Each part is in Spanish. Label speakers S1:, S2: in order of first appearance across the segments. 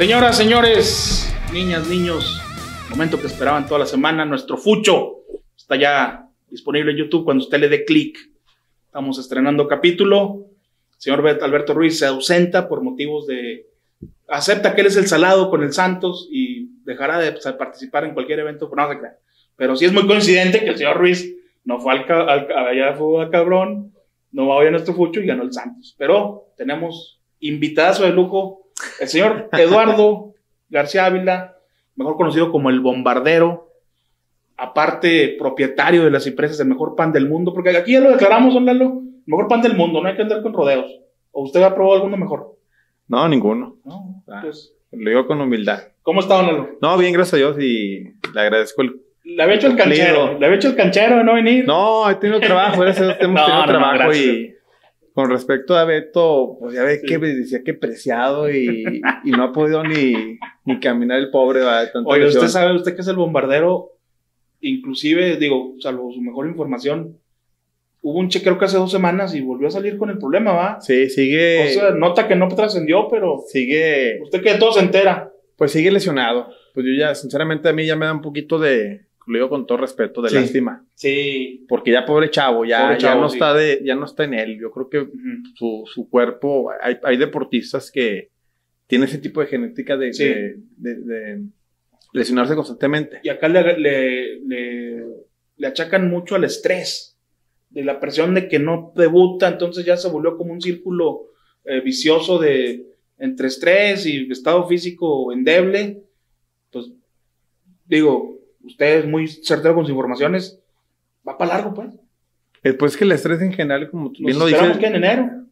S1: Señoras, señores, niñas, niños, momento que esperaban toda la semana, nuestro Fucho está ya disponible en YouTube cuando usted le dé clic. Estamos estrenando capítulo. Señor Alberto Ruiz se ausenta por motivos de... Acepta que él es el salado con el Santos y dejará de participar en cualquier evento, no. Pero sí es muy coincidente que el señor Ruiz no fue al, al, allá fue al cabrón, no va hoy a nuestro Fucho y ganó el Santos. Pero tenemos invitazo de lujo el señor Eduardo García Ávila, mejor conocido como el bombardero, aparte propietario de las empresas del mejor pan del mundo, porque aquí ya lo declaramos, don Lalo, mejor pan del mundo, no hay que andar con rodeos. ¿O usted ha probado alguno mejor?
S2: No, ninguno. No, ah, pues, lo digo con humildad.
S1: ¿Cómo está, don Lalo?
S2: No, bien, gracias a Dios y le agradezco el
S1: le había hecho el canchero. Le había hecho el canchero de no venir.
S2: No, he tenido trabajo. Hemos tenido trabajo y con respecto a Beto, pues ya ve que decía que preciado y, no ha podido ni, ni caminar el pobre.
S1: Oye, usted sabe, usted que es el bombardero, inclusive, digo, salvo su mejor información, hubo un chequeo que hace dos semanas y volvió a salir con el problema, ¿va?
S2: Sí, sigue.
S1: O sea, nota que no trascendió, pero.
S2: Sigue.
S1: Usted que todo se entera.
S2: Pues sigue lesionado. Pues yo ya, sinceramente, a mí ya me da un poquito de lo digo con todo respeto, de lástima.
S1: Sí.
S2: Porque ya pobre chavo, ya, ya no está de, ya no está en él. Yo creo que su, su, cuerpo, hay, hay, deportistas que tienen ese tipo de genética de, de, lesionarse constantemente.
S1: Y acá le, le, le, achacan mucho al estrés, de la presión de que no debuta, entonces ya se volvió como un círculo eh, vicioso de entre estrés y estado físico endeble. Pues digo, usted es muy certero con sus informaciones, va para largo, pues.
S2: Después que el estrés en general, como tú
S1: bien lo dices. que en enero?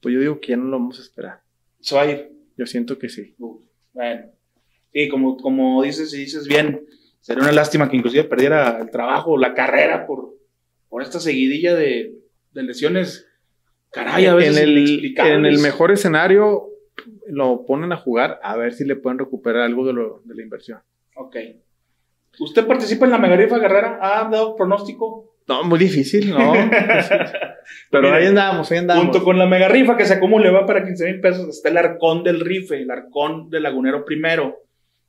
S2: Pues yo digo que ya no lo vamos a esperar.
S1: ¿Se va a ir?
S2: Yo siento que sí.
S1: bueno. Sí, como, como dices y dices bien, sería una lástima que inclusive perdiera el trabajo, la carrera por, por esta seguidilla de, de lesiones. Caray, a veces
S2: en el, en el mejor escenario lo ponen a jugar a ver si le pueden recuperar algo de, lo, de la inversión.
S1: Ok. ¿Usted participa en la Megarifa Guerrera? ¿Ha dado pronóstico?
S2: No, muy difícil, no. Pero ahí andamos, ahí andamos.
S1: Junto con la mega rifa que se acumule va para 15 mil pesos, está el Arcón del Rife, el Arcón del Lagunero Primero.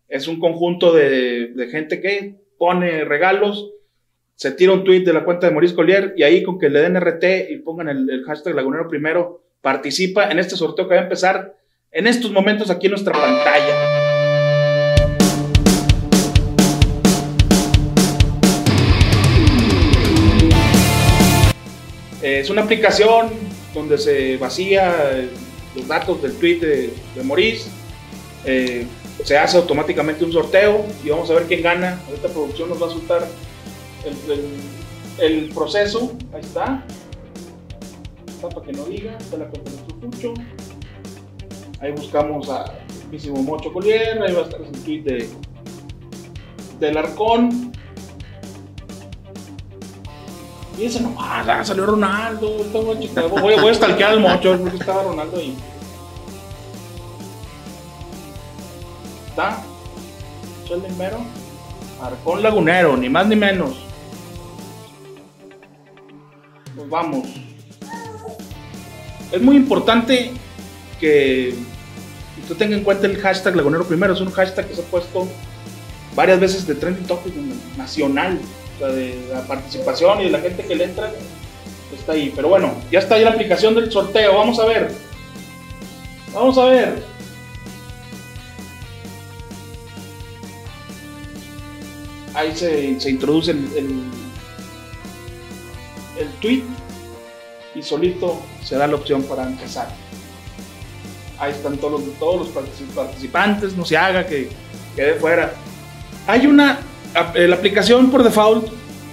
S1: Es un conjunto de, gente que pone regalos, se tira un tweet de la cuenta de Maurice Collier y ahí con que le den RT y pongan el, el hashtag Lagunero Primero, participa en este sorteo que va a empezar en estos momentos aquí en nuestra pantalla. Es una aplicación donde se vacía eh, los datos del tweet de, de Maurice. Eh, se hace automáticamente un sorteo y vamos a ver quién gana. Esta producción nos va a soltar el, proceso. Ahí está. Está para que no diga. Está la nuestro Ahí buscamos a mismísimo Mocho Collier. Ahí va a estar el tweet de, del Arcón. Y ese no, ah, salió Ronaldo, voy, voy a stalkear al mocho porque estaba Ronaldo ahí. Está, el primero, Arcón Lagunero, ni más ni menos. Pues vamos. Es muy importante que usted tenga en cuenta el hashtag Lagunero Primero. Es un hashtag que se ha puesto varias veces de trending topic nacional de la participación y de la gente que le entra, está ahí. Pero bueno, ya está ahí la aplicación del sorteo. Vamos a ver. Vamos a ver. Ahí se, introduce el, el, tweet y solito se da la opción para empezar. Ahí están todos los, todos los participantes, no se haga que quede fuera. Hay una la aplicación por default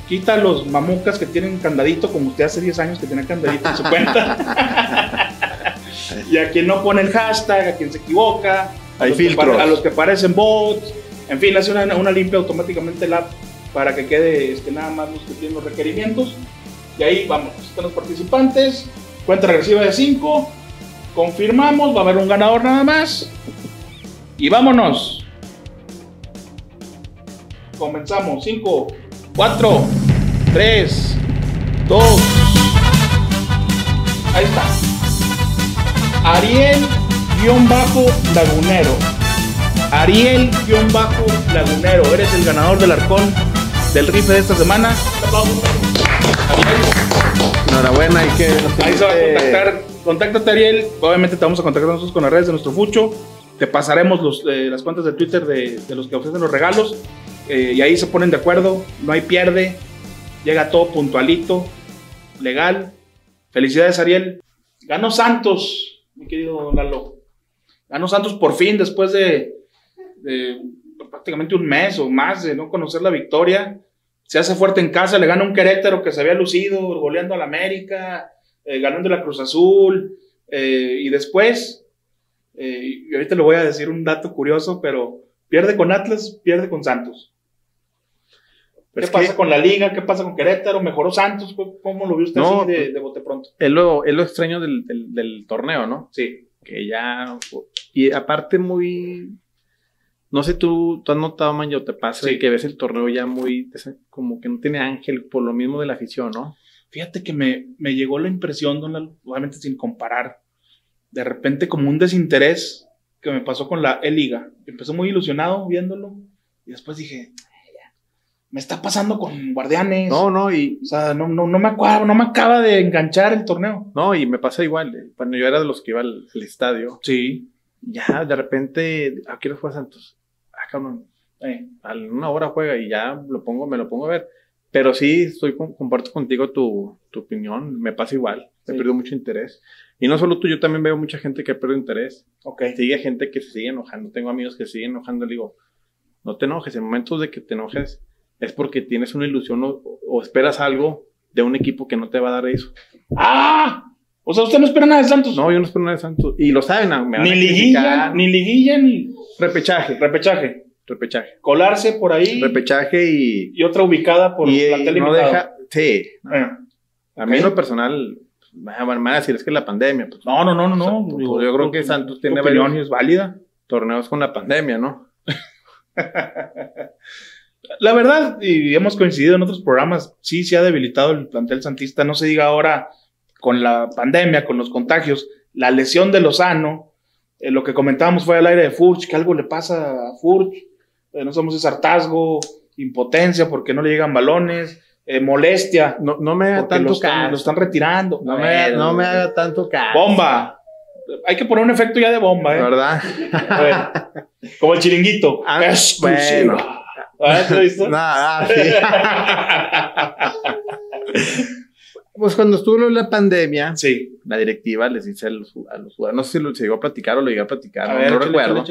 S1: quita los mamucas que tienen candadito, como usted hace 10 años que tenía candadito en su cuenta. y a quien no pone el hashtag, a quien se equivoca,
S2: a, los, que, a
S1: los que parecen bots, en fin, hace una, una limpia automáticamente la app para que quede este, nada más los que tienen los requerimientos. Y ahí vamos, están los participantes, cuenta regresiva de 5, confirmamos, va a haber un ganador nada más. Y vámonos. Comenzamos. 5, 4, 3, 2. Ahí está. Ariel-Lagunero. Ariel-Lagunero. Eres el ganador del arcón del rife de esta semana.
S2: Enhorabuena, hay que.
S1: Ahí se va a contactar. Contáctate, Ariel. Obviamente te vamos a contactar nosotros con las redes de nuestro Fucho. Te pasaremos los, eh, las cuentas de Twitter de, los que ofrecen los regalos. Eh, y ahí se ponen de acuerdo. No hay pierde. Llega todo puntualito, legal. Felicidades, Ariel. Ganó Santos, mi querido Lalo. Ganó Santos por fin, después de, prácticamente un mes o más de no conocer la victoria. Se hace fuerte en casa, le gana un Querétaro que se había lucido, goleando al América, eh, ganando la Cruz Azul. Eh, y después, y ahorita le voy a decir un dato curioso, pero pierde con Atlas, pierde con Santos. ¿Qué pasa con la liga? ¿Qué pasa con Querétaro? ¿Mejoró Santos? ¿Cómo lo vio usted así de, de, bote pronto?
S2: Es lo, es lo extraño del, del, torneo, ¿no?
S1: Sí.
S2: Que ya. Y aparte, muy. No sé, tú, tú has notado, man, yo te pasa que ves el torneo ya muy. Como que no tiene ángel por lo mismo de la afición, ¿no?
S1: Fíjate que me, me llegó la impresión, don obviamente sin comparar, de repente como un desinterés que me pasó con la E-Liga. Empecé muy ilusionado viéndolo y después dije, me está pasando con Guardianes.
S2: No, no, y.
S1: O sea, no, no, no me acaba, no me acaba de enganchar el torneo.
S2: No, y me pasa igual. Eh, cuando yo era de los que iba al, estadio.
S1: Sí.
S2: Ya, de repente, ¿a qué hora fue Santos? Ah, cabrón. Eh, a una hora juega y ya lo pongo, me lo pongo a ver. Pero sí, estoy comparto contigo tu, tu opinión. Me pasa igual. He perdido mucho interés. Y no solo tú, yo también veo mucha gente que ha perdido interés.
S1: Ok.
S2: Sigue gente que se sigue enojando. Tengo amigos que se siguen enojando. Le digo, no te enojes. En momentos de que te enojes, es porque tienes una ilusión o, esperas algo de un equipo que no te va a dar eso.
S1: ¡Ah! O sea, usted no espera nada de Santos.
S2: No, yo no espero nada de Santos. Y lo saben,
S1: ni liguilla, ni liguilla, ni.
S2: Repechaje.
S1: Repechaje.
S2: Repechaje.
S1: Colarse por ahí.
S2: Repechaje y.
S1: Y otra ubicada por
S2: y, plantel no deja. Sí. Eh. A mí en lo personal. Me van a decir, es que la pandemia. Pues,
S1: no, no, no, no. no.
S2: Pues, yo creo que Santos tiene
S1: opinión es válida.
S2: Torneos con la pandemia, ¿no?
S1: La verdad, y hemos coincidido en otros programas, sí se ha debilitado el plantel santista. No se diga ahora con la pandemia, con los contagios, la lesión de Lozano, eh, lo que comentábamos fue al aire de Furch, que algo le pasa a Furch, eh, no somos ese hartazgo, impotencia porque no le llegan balones, eh, molestia.
S2: No, no me haga tanto
S1: lo están, lo están retirando.
S2: No, me, no me haga tanto caso.
S1: Bomba. Hay que poner un efecto ya de bomba, ¿eh?
S2: ¿Verdad?
S1: como el chiringuito.
S2: Ah, bueno.
S1: ¿Ah,
S2: sí. pues cuando estuvo la pandemia,
S1: sí.
S2: la directiva les dice a los, jugadores, no sé si lo se llegó a platicar o lo llegó a platicar, no, recuerdo.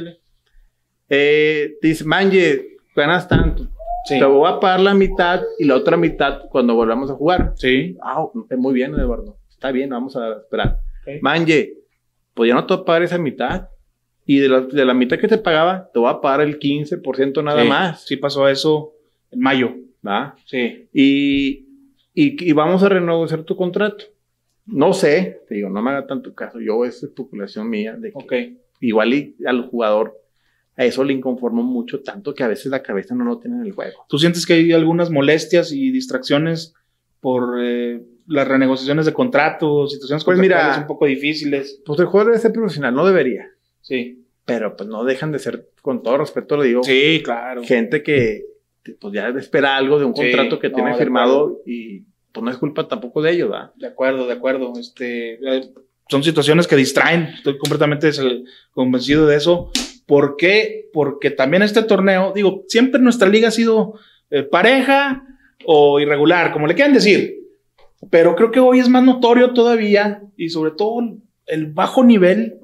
S2: Eh, dice, Manje, ganas tanto. Te voy a pagar la mitad y la otra mitad cuando volvamos a jugar.
S1: Sí.
S2: Ah, muy bien, Eduardo. Está bien, vamos a esperar. Manje, pues ya no te voy a pagar esa mitad. Y de la, de la mitad que te pagaba, te voy a pagar el 15% nada más.
S1: Sí, pasó eso en mayo.
S2: ¿Va?
S1: Sí.
S2: Y, y, vamos a renegociar tu contrato. No sé, te digo, no me haga tanto caso. Yo, es especulación mía de que igual y al jugador a eso le inconformó mucho, tanto que a veces la cabeza no lo tiene en el juego.
S1: ¿Tú sientes que hay algunas molestias y distracciones por eh, las renegociaciones de contratos, situaciones pues mira, un poco difíciles?
S2: Pues el jugador debe ser profesional, no debería.
S1: Sí.
S2: Pero pues no dejan de ser, con todo respeto lo digo.
S1: Sí, claro.
S2: Gente que pues ya espera algo de un contrato que tiene firmado y pues no es culpa tampoco de ellos, ¿verdad?
S1: De acuerdo, de acuerdo. Este, eh, son situaciones que distraen. Estoy completamente convencido de eso. ¿Por qué? Porque también este torneo, digo, siempre nuestra liga ha sido eh, pareja o irregular, como le quieran decir. Pero creo que hoy es más notorio todavía y sobre todo el bajo nivel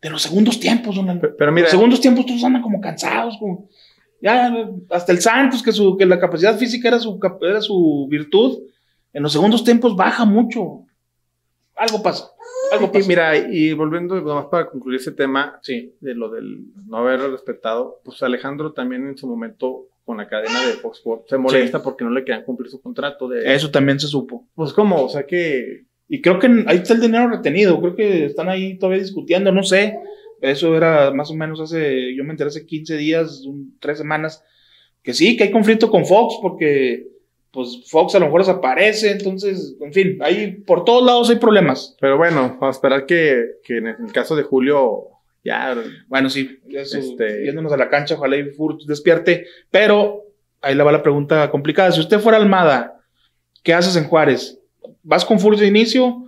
S1: de los segundos tiempos, don
S2: Pero, mira.
S1: Los segundos tiempos todos andan como cansados, como. Ya, hasta el Santos, que, su, que la capacidad física era su, era su virtud, en los segundos tiempos baja mucho. Algo pasa. Algo pasa.
S2: Y mira, y volviendo, nomás para concluir ese tema, sí, de lo del no haber respetado, pues Alejandro también en su momento con la cadena de Fox Sports se molesta porque no le querían cumplir su contrato. De,
S1: Eso también se supo.
S2: Pues, ¿cómo? O sea que
S1: y creo que ahí está el dinero retenido, creo que están ahí todavía discutiendo, no sé. Eso era más o menos hace, yo me enteré hace 15 días, tres semanas, que sí, que hay conflicto con Fox, porque pues Fox a lo mejor desaparece, entonces, en fin, ahí por todos lados hay problemas.
S2: Pero bueno, vamos a esperar que, que en el caso de Julio
S1: Ya, bueno, sí, este... yéndonos a la cancha, ojalá y Furt despierte, pero ahí le va la pregunta complicada. Si usted fuera Almada, ¿qué haces en Juárez? ¿Vas con Furt de inicio?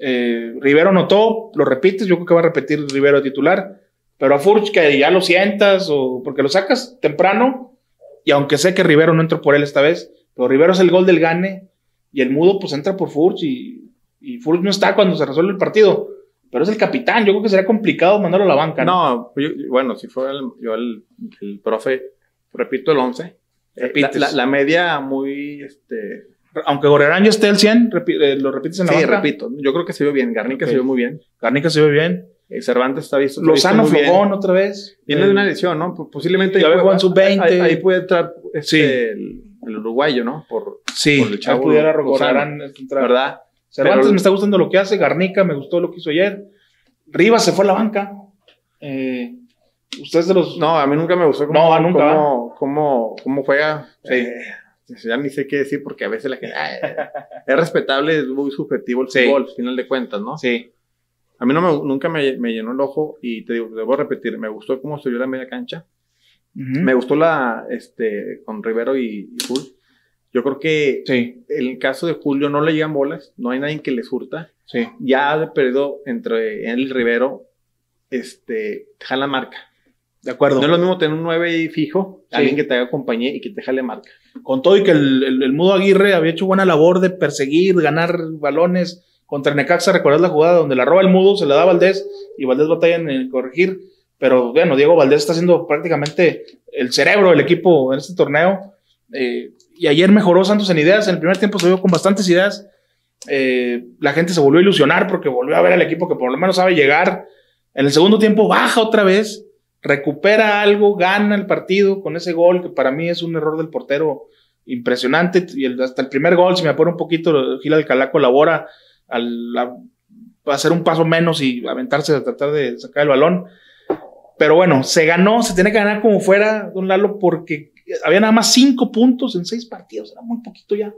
S1: Eh, Rivero notó, lo repites, yo creo que va a repetir Rivero titular, pero a Furch que ya lo sientas o porque lo sacas temprano y aunque sé que Rivero no entró por él esta vez, pero Rivero es el gol del gane y el mudo pues entra por Furch y, y Furch no está cuando se resuelve el partido, pero es el capitán, yo creo que sería complicado mandarlo a la banca.
S2: No, bueno, si el, yo el, profe, repito el 11, eh, la, la, media muy, este,
S1: aunque Gorerán ya esté al 100, eh, lo repites en la
S2: Sí, repito. Yo creo que se vio bien. Garnica se vio muy bien.
S1: Garnica se vio bien.
S2: Eh, Cervantes está visto.
S1: Lozano Flojón otra vez.
S2: Viene de una lesión, ¿no? Posiblemente.
S1: Ya en sub 20.
S2: Ahí, puede entrar este, el, uruguayo, ¿no? Por,
S1: sí, por el chavo. pudiera Gorerán entrar. ¿Verdad? Cervantes me está gustando lo que hace. Garnica me gustó lo que hizo ayer. Rivas se fue a la banca. Eh, Ustedes de los.
S2: No, a mí nunca me gustó
S1: cómo, no, nunca.
S2: cómo, cómo, cómo juega. Sí. Eh, ya ni sé qué decir porque a veces la gente, es respetable, es muy subjetivo el fútbol, al final de cuentas, ¿no?
S1: Sí.
S2: A mí no me, nunca me, me, llenó el ojo y te digo, debo repetir, me gustó cómo se vio la media cancha. Me gustó la, este, con Rivero y, y Yo creo que
S1: sí.
S2: en el caso de Julio no le llegan bolas, no hay nadie que les hurta.
S1: Sí.
S2: Ya ha perdido entre él y Rivero, este, la marca.
S1: De acuerdo.
S2: No es lo mismo tener un 9 fijo, alguien que te haga compañía y que te jale marca.
S1: Con todo y que el, el, Mudo Aguirre había hecho buena labor de perseguir, ganar balones contra Necaxa, recordás la jugada donde la roba el Mudo, se la da Valdés y Valdés batalla en corregir. Pero bueno, Diego Valdés está siendo prácticamente el cerebro del equipo en este torneo. Eh, y ayer mejoró Santos en ideas. En el primer tiempo se vio con bastantes ideas. Eh, la gente se volvió a ilusionar porque volvió a ver al equipo que por lo menos sabe llegar. En el segundo tiempo baja otra vez recupera algo, gana el partido con ese gol, que para mí es un error del portero impresionante. Y hasta el primer gol, si me apura un poquito, Gil Alcalá colabora al hacer un paso menos y aventarse a tratar de sacar el balón. Pero bueno, se ganó, se tiene que ganar como fuera, don Lalo, porque había nada más cinco puntos en seis partidos, era muy poquito ya.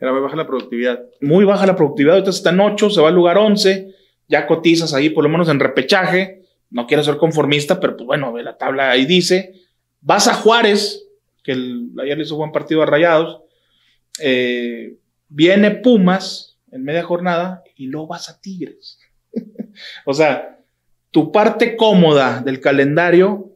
S2: Era muy baja la productividad.
S1: Muy baja la productividad, entonces está en ocho, se va al lugar once, ya cotizas ahí por lo menos en repechaje no quiero ser conformista, pero pues bueno, la tabla ahí dice, vas a Juárez, que ayer le hizo buen partido a Rayados, eh, viene Pumas en media jornada y luego vas a Tigres. o sea, tu parte cómoda del calendario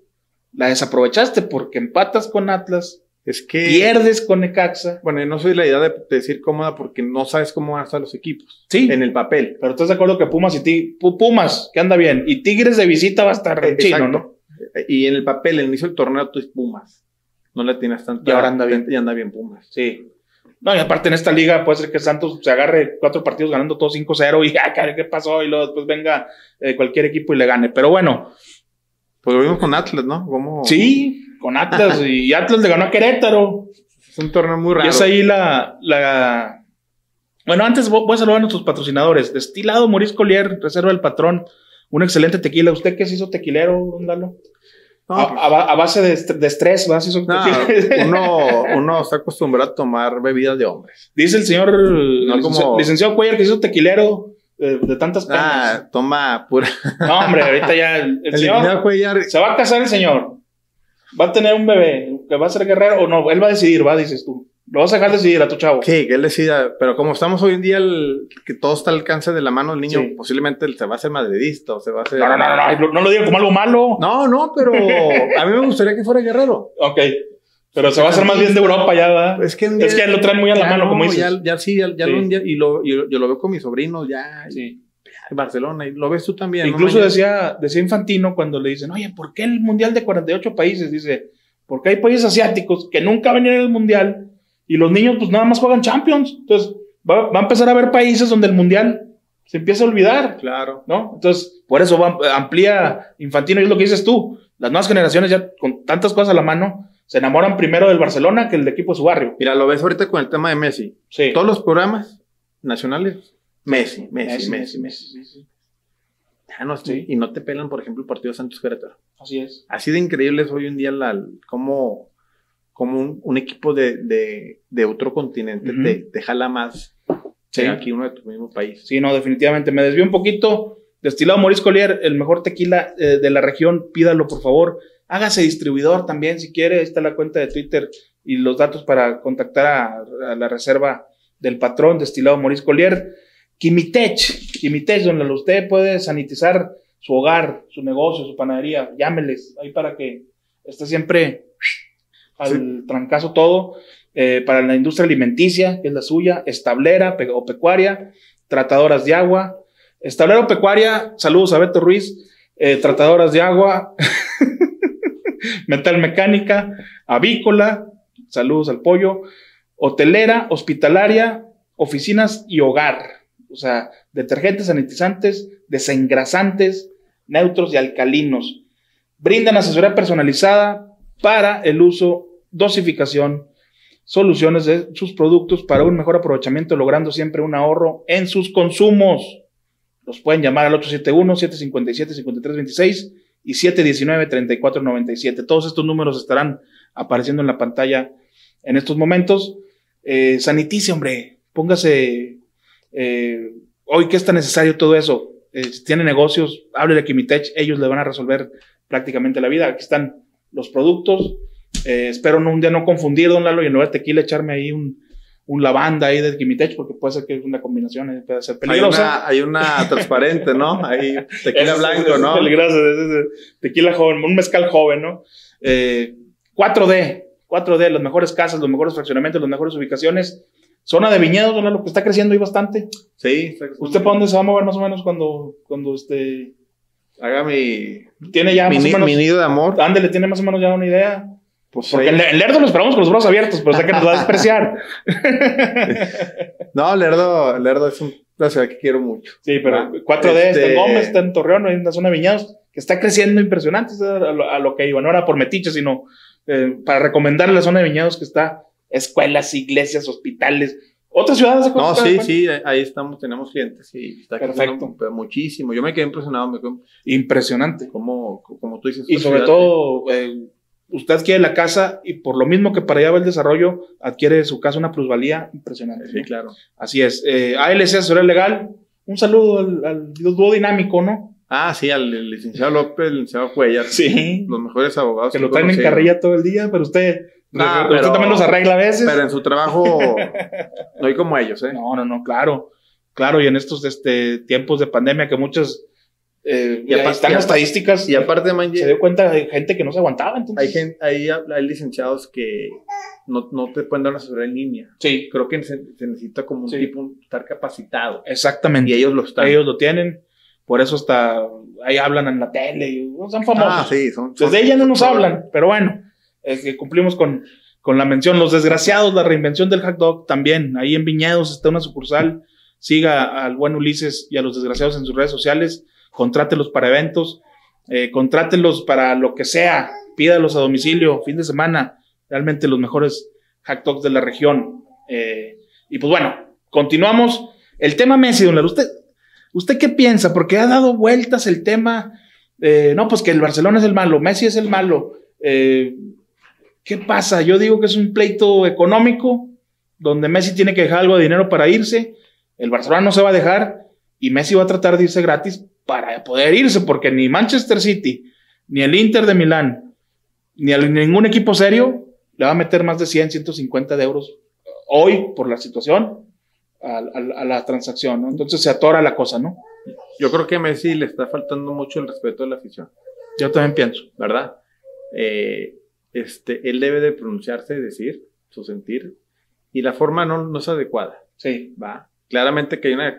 S1: la desaprovechaste porque empatas con Atlas, es que. Pierdes con Necaxa.
S2: Bueno, no soy la idea de decir cómoda porque no sabes cómo van a estar los equipos.
S1: Sí.
S2: En el papel.
S1: Pero estás de acuerdo que Pumas y Tigres. Pumas, que anda bien. Y Tigres de visita va a estar en chino, ¿no?
S2: Y en el papel, el inicio del torneo, tú es Pumas. No le tienes tanto.
S1: Y ahora anda bien.
S2: Y anda bien Pumas.
S1: Sí. No, y aparte en esta liga puede ser que Santos se agarre cuatro partidos ganando todos 5-0 y ya, ¿qué pasó? Y luego después venga eh, cualquier equipo y le gane. Pero bueno.
S2: Pues lo vimos con Atlas, ¿no? ¿Cómo?
S1: Sí, con Atlas y Atlas le ganó a Querétaro.
S2: Es un torneo muy raro.
S1: Y es ahí la, la... Bueno, antes voy a saludar a nuestros patrocinadores. Destilado Maurice Collier, Reserva del Patrón. Un excelente tequila. ¿Usted qué se hizo tequilero, don Lalo? a, pues- a, base de, de estrés, ¿verdad?
S2: uno, uno está acostumbrado a tomar bebidas de hombres.
S1: Dice el señor licenciado Cuellar que se hizo tequilero de, tantas
S2: penas. Ah, toma pura.
S1: No, hombre, ahorita ya el, señor se va a casar el señor va a tener un bebé que va a ser guerrero o no, él va a decidir, va, dices tú. Lo vas a dejar decidir a tu chavo.
S2: Sí, que él decida, pero como estamos hoy en día, el, que todo está al alcance de la mano del niño, posiblemente se va a hacer madridista o se va a hacer.
S1: No, no, no, no, no, lo digo como algo malo.
S2: No, no, pero a mí me gustaría que fuera guerrero.
S1: Ok. Pero se va a hacer más bien de Europa ya, ¿verdad?
S2: Es que,
S1: es que lo traen muy a la mano, como dices.
S2: Ya, ya sí, ya, ya Lo, y, lo, yo, lo veo con mis sobrinos ya. Sí. Barcelona, y lo ves tú también.
S1: Incluso decía, decía Infantino cuando le dicen, oye, ¿por qué el mundial de 48 países? Dice, porque hay países asiáticos que nunca venían al mundial y los niños pues nada más juegan Champions. Entonces va, a empezar a haber países donde el mundial se empieza a olvidar.
S2: Claro.
S1: ¿No? Entonces, por eso va, amplía Infantino y es lo que dices tú. Las nuevas generaciones ya con tantas cosas a la mano se enamoran primero del Barcelona que el de equipo de su barrio.
S2: Mira, lo ves ahorita con el tema de Messi.
S1: Sí.
S2: Todos los programas nacionales, Messi, Messi, Messi. Messi. Ah, no, sí. Y no te pelan, por ejemplo, el partido de Santos Querétaro.
S1: Así es.
S2: Así de increíble es hoy en día la, como, como un, equipo de, de, otro continente te, jala más que aquí uno de tus mismos países.
S1: Sí, no, definitivamente. Me desvío un poquito. Destilado Maurice Collier, el mejor tequila eh, de la región, pídalo por favor. Hágase distribuidor también si quiere. Ahí está la cuenta de Twitter y los datos para contactar a, la reserva del patrón Destilado Maurice Collier. Kimitech, Kimitech, donde usted puede sanitizar su hogar, su negocio, su panadería. Llámeles ahí para que esté siempre al trancazo todo. Eh, para la industria alimenticia, que es la suya, establera o pecuaria, tratadoras de agua, establera o pecuaria, saludos a Beto Ruiz, eh, tratadoras de agua, metal mecánica, avícola, saludos al pollo, hotelera, hospitalaria, oficinas y hogar, o sea, detergentes, sanitizantes, desengrasantes, neutros y alcalinos. Brindan asesoría personalizada para el uso, dosificación, soluciones de sus productos para un mejor aprovechamiento, logrando siempre un ahorro en sus consumos. Los pueden llamar al 871-757-5326 y 719-3497. Todos estos números estarán apareciendo en la pantalla en estos momentos. Eh, sanitice, hombre, póngase eh, hoy que está necesario todo eso. Eh, si tiene negocios, hable de Kimitech, ellos le van a resolver prácticamente la vida. Aquí están los productos, eh, espero no, un día no confundir, don Lalo, y en lugar de tequila echarme ahí un, un lavanda ahí de Kimitech, porque puede ser que es una combinación, eh, puede ser
S2: peligrosa. Hay una, hay una transparente, ¿no? Hay tequila blanco, ¿no?
S1: Peligroso, tequila joven, un mezcal joven, ¿no? 4D, eh, 4D, las mejores casas, los mejores fraccionamientos, las mejores ubicaciones. Zona de viñedos, don Lalo, que está creciendo ahí bastante.
S2: Sí.
S1: ¿Usted para dónde se va a mover más o menos cuando, cuando este...
S2: Haga mi...
S1: Tiene ya
S2: más o menos... Mi nido de amor.
S1: Ándele, tiene más o menos ya una idea. Pues Porque el, Lerdo lo esperamos con los brazos abiertos, pero sé que nos va a despreciar.
S2: no, Lerdo, Lerdo es una ciudad que quiero mucho.
S1: Sí, pero 4D está en este, Gómez, está en Torreón, en la zona de Viñados, que está creciendo impresionante a lo, que iba. No era por metiche, sino eh, para recomendar la zona de Viñados que está escuelas, iglesias, hospitales. ¿Otras ciudades?
S2: No, sí, sí, ahí estamos, tenemos clientes, sí, está Perfecto. muchísimo. Yo me quedé impresionado. Me quedé...
S1: Impresionante.
S2: Como, como tú dices.
S1: Y sobre todo, eh, usted adquiere la casa y por lo mismo que para allá va el desarrollo, adquiere su casa una plusvalía impresionante.
S2: Sí, claro.
S1: Así es. Eh, ALC Asesoría Legal, un saludo al, dúo dinámico, ¿no?
S2: Ah, sí, al licenciado López, al licenciado Cuellar.
S1: Sí.
S2: Los mejores abogados.
S1: Que, lo traen en carrilla todo el día, pero usted, usted también los arregla a veces.
S2: Pero en su trabajo no hay como ellos, ¿eh?
S1: No, no, no, claro. Claro, y en estos este, tiempos de pandemia que muchos eh, y aparte, están las estadísticas.
S2: Y aparte,
S1: se dio cuenta de gente que no se aguantaba. Entonces.
S2: Hay, gente, hay, hay licenciados que no, no, te pueden dar una asesoría en línea.
S1: Sí.
S2: Creo que se, necesita como un tipo estar capacitado.
S1: Exactamente.
S2: Y ellos lo están.
S1: Ellos lo tienen. Por eso hasta ahí hablan en la tele. Y, son famosos. Ah,
S2: sí, son,
S1: Desde ella no nos hablan, pero bueno, que cumplimos con, con la mención. Los desgraciados, la reinvención del hack dog también. Ahí en Viñedos está una sucursal. Siga al buen Ulises y a los desgraciados en sus redes sociales contrátelos para eventos, eh, contrátelos para lo que sea, pídalos a domicilio, fin de semana, realmente los mejores hack talks de la región. Eh, y pues bueno, continuamos. El tema Messi, don ¿usted, ¿usted qué piensa? Porque ha dado vueltas el tema, eh, no, pues que el Barcelona es el malo, Messi es el malo. Eh, ¿Qué pasa? Yo digo que es un pleito económico, donde Messi tiene que dejar algo de dinero para irse, el Barcelona no se va a dejar y Messi va a tratar de irse gratis para poder irse, porque ni Manchester City, ni el Inter de Milán, ni ningún equipo serio le va a meter más de 100, 150 de euros hoy por la situación a, la transacción, ¿no? Entonces se atora la cosa, ¿no?
S2: Yo creo que a Messi le está faltando mucho el respeto de la afición.
S1: Yo también pienso.
S2: ¿Verdad? Eh, este, él debe de pronunciarse, decir su sentir, y la forma no, no es adecuada.
S1: Sí.
S2: Va. Claramente que hay una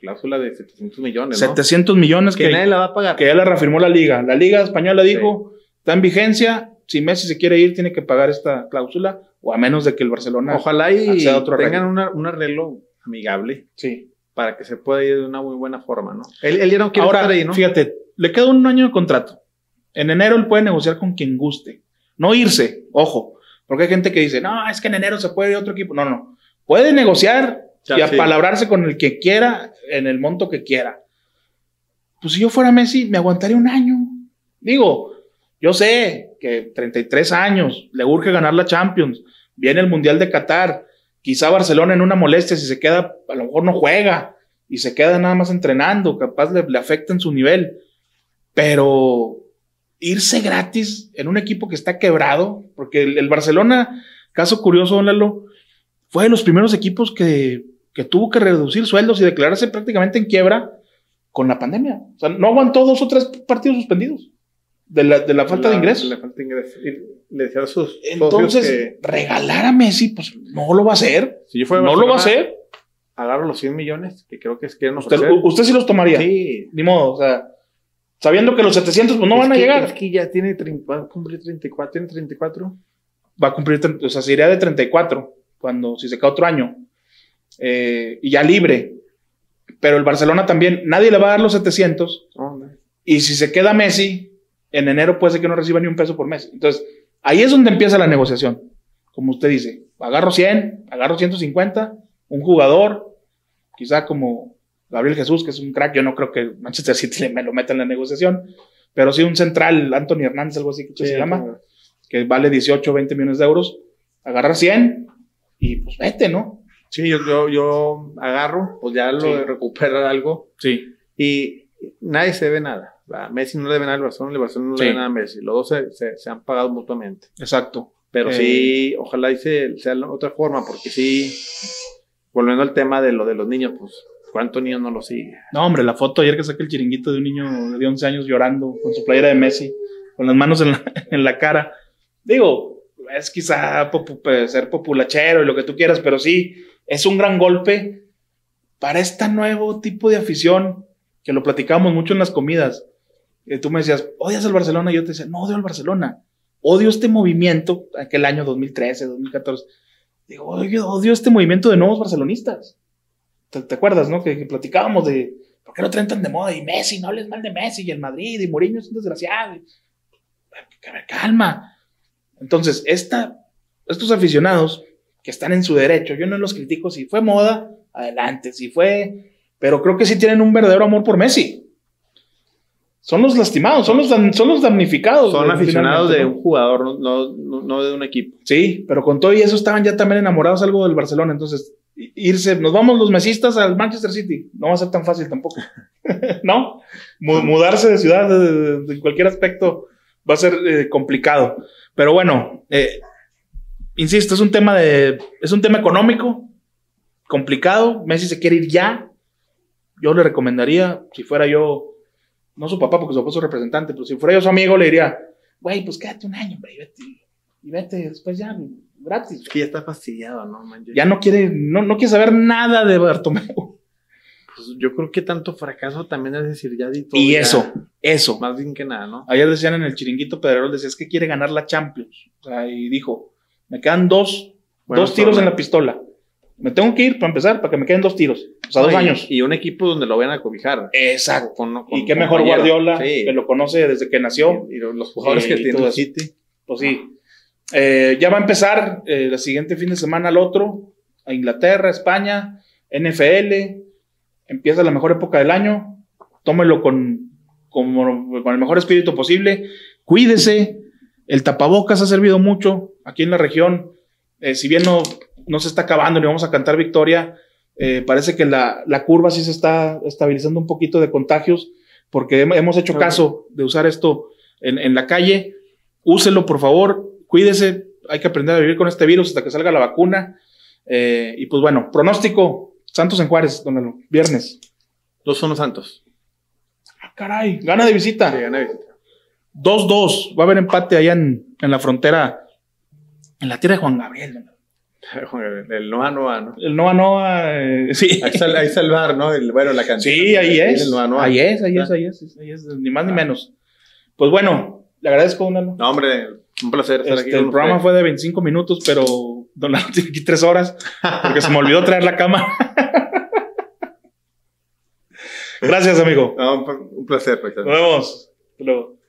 S2: cláusula de 700 millones.
S1: 700 millones
S2: que, nadie la va a pagar.
S1: Que ya la reafirmó la liga. La liga española dijo, está en vigencia, si Messi se quiere ir, tiene que pagar esta cláusula, o a menos de que el Barcelona...
S2: Ojalá y tengan un arreglo amigable.
S1: Sí.
S2: Para que se pueda ir de una muy buena forma, ¿no? Él, él ya no quiere
S1: estar ahí, ¿no? fíjate, le queda un año de contrato. En enero él puede negociar con quien guste. No irse, ojo. Porque hay gente que dice, no, es que en enero se puede ir a otro equipo. No, no. Puede negociar y apalabrarse con el que quiera en el monto que quiera. Pues si yo fuera Messi, me aguantaría un año. Digo, yo sé que 33 años, le urge ganar la Champions, viene el Mundial de Qatar, quizá Barcelona en una molestia, si se queda, a lo mejor no juega, y se queda nada más entrenando, capaz le, afecta en su nivel. Pero irse gratis en un equipo que está quebrado, porque el, Barcelona, caso curioso, Lalo, fue de los primeros equipos que, que, tuvo que reducir sueldos y declararse prácticamente en quiebra con la pandemia. O sea, no aguantó dos o tres partidos suspendidos de la, de la falta de ingresos.
S2: La falta de ingresos. le decía a sus
S1: Entonces, regalar a Messi, pues no lo va a hacer. Si yo fuera no lo va a hacer.
S2: Agarro los 100 millones que creo que es que
S1: usted, usted sí los tomaría. Sí. Ni modo, o sea Sabiendo que los 700 pues, no van a llegar.
S2: Es que ya tiene, va a cumplir 34, tiene 34.
S1: Va a cumplir, o sea, se iría de 34 cuando, si se cae otro año. Eh, y ya libre. Pero el Barcelona también, nadie le va a dar los 700. Y si se queda Messi, en enero puede ser que no reciba ni un peso por mes. Entonces, ahí es donde empieza la negociación. Como usted dice, agarro 100, agarro 150, un jugador, quizá como Gabriel Jesús, que es un crack, yo no creo que Manchester City me lo meta en la negociación, pero sí un central, Anthony Hernández, algo así que se llama, que vale 18 20 millones de euros, agarrar 100 y pues vete, ¿no?
S2: Sí, yo, yo, agarro, pues ya lo recupera algo.
S1: Sí.
S2: Y nadie se debe nada. Messi no le debe nada al Barcelona, el Barcelona no le debe nada a Messi. Los dos se, se, han pagado mutuamente.
S1: Exacto.
S2: Pero eh, sí, ojalá y sea otra forma, porque sí, volviendo al tema de lo de los niños, pues ¿Cuánto niño no lo sigue?
S1: No, hombre, la foto ayer que saqué el chiringuito de un niño de 11 años llorando con su playera de Messi, con las manos en la, cara. Digo, es quizá ser populachero y lo que tú quieras, pero sí, es un gran golpe para este nuevo tipo de afición que lo platicábamos mucho en las comidas. Que tú me decías, odias al Barcelona, y yo te decía, no odio al Barcelona, odio este movimiento, aquel año 2013, 2014. Digo, odio, este movimiento de nuevos barcelonistas ¿Te, acuerdas, no? Que, platicábamos de por qué no traen de moda y Messi, no hables mal de Messi y el Madrid y Mourinho es un desgraciado. calma. Entonces, estos aficionados que están en su derecho, yo no los critico. Si fue moda, adelante. Si fue. Pero creo que sí tienen un verdadero amor por Messi. Son los lastimados, son los, son los damnificados.
S2: Son aficionados de un jugador, no, no, no, de un equipo.
S1: Sí, pero con todo y eso estaban ya también enamorados algo del Barcelona. Entonces, irse, nos vamos los mesistas al Manchester City. No va a ser tan fácil tampoco. ¿No? Mudarse de ciudad en cualquier aspecto va a ser eh, complicado. Pero bueno, eh, insisto, es un tema de. Es un tema económico, complicado. Messi se quiere ir ya. Yo le recomendaría, si fuera yo, no su papá, porque su papá es su representante, pero si fuera yo su amigo, le diría, güey, pues quédate un año, güey, vete, y vete después ya gratis.
S2: que ya está fastidiado, ¿no?
S1: ya no quiere, no, no quiere saber nada de Bartomeu.
S2: Pues yo creo que tanto fracaso también es decir, ya di
S1: todo. Y eso, eso.
S2: Más bien que nada, ¿no?
S1: Ayer decían en el chiringuito Pedrerol, decía, es que quiere ganar la Champions. O sea, y dijo, me quedan dos, dos tiros en la pistola. Me tengo que ir para empezar, para que me queden dos tiros. O sea, dos años.
S2: Y un equipo donde lo vayan a cobijar.
S1: Exacto. y qué mejor Guardiola, que lo conoce desde que nació.
S2: Y, los jugadores que tiene el City.
S1: Pues sí. Eh, ya va a empezar eh, el siguiente fin de semana al otro, a Inglaterra, España, NFL. Empieza la mejor época del año. Tómelo con, con, el mejor espíritu posible. Cuídese. El tapabocas ha servido mucho aquí en la región. Eh, si bien no, no se está acabando ni vamos a cantar victoria, parece que la, la, curva sí se está estabilizando un poquito de contagios porque hemos hecho caso de usar esto en, en la calle. Úselo, por favor cuídese, hay que aprender a vivir con este virus hasta que salga la vacuna. Eh, y pues bueno, pronóstico, Santos en Juárez, don viernes.
S2: Dos son los Santos.
S1: Ah, caray, gana de visita.
S2: Sí, gana de visita.
S1: 2-2, va a haber empate allá en, la frontera, en la tierra de Juan Gabriel.
S2: El Noa Noa, ¿no?
S1: El Noa Noa, eh, sí.
S2: Ahí, salvar, ¿no? bueno, la canción.
S1: Sí, ahí es. Ahí es, ahí es, ahí es, ahí es, ni más ni menos. Pues bueno, le agradezco,
S2: Donalo. No, hombre, un placer
S1: estar este, aquí. El programa fue de 25 minutos, pero Don Lalo tiene aquí tres horas porque se me olvidó traer la cama. Gracias, amigo.
S2: un placer.
S1: Nos vemos. Hasta luego.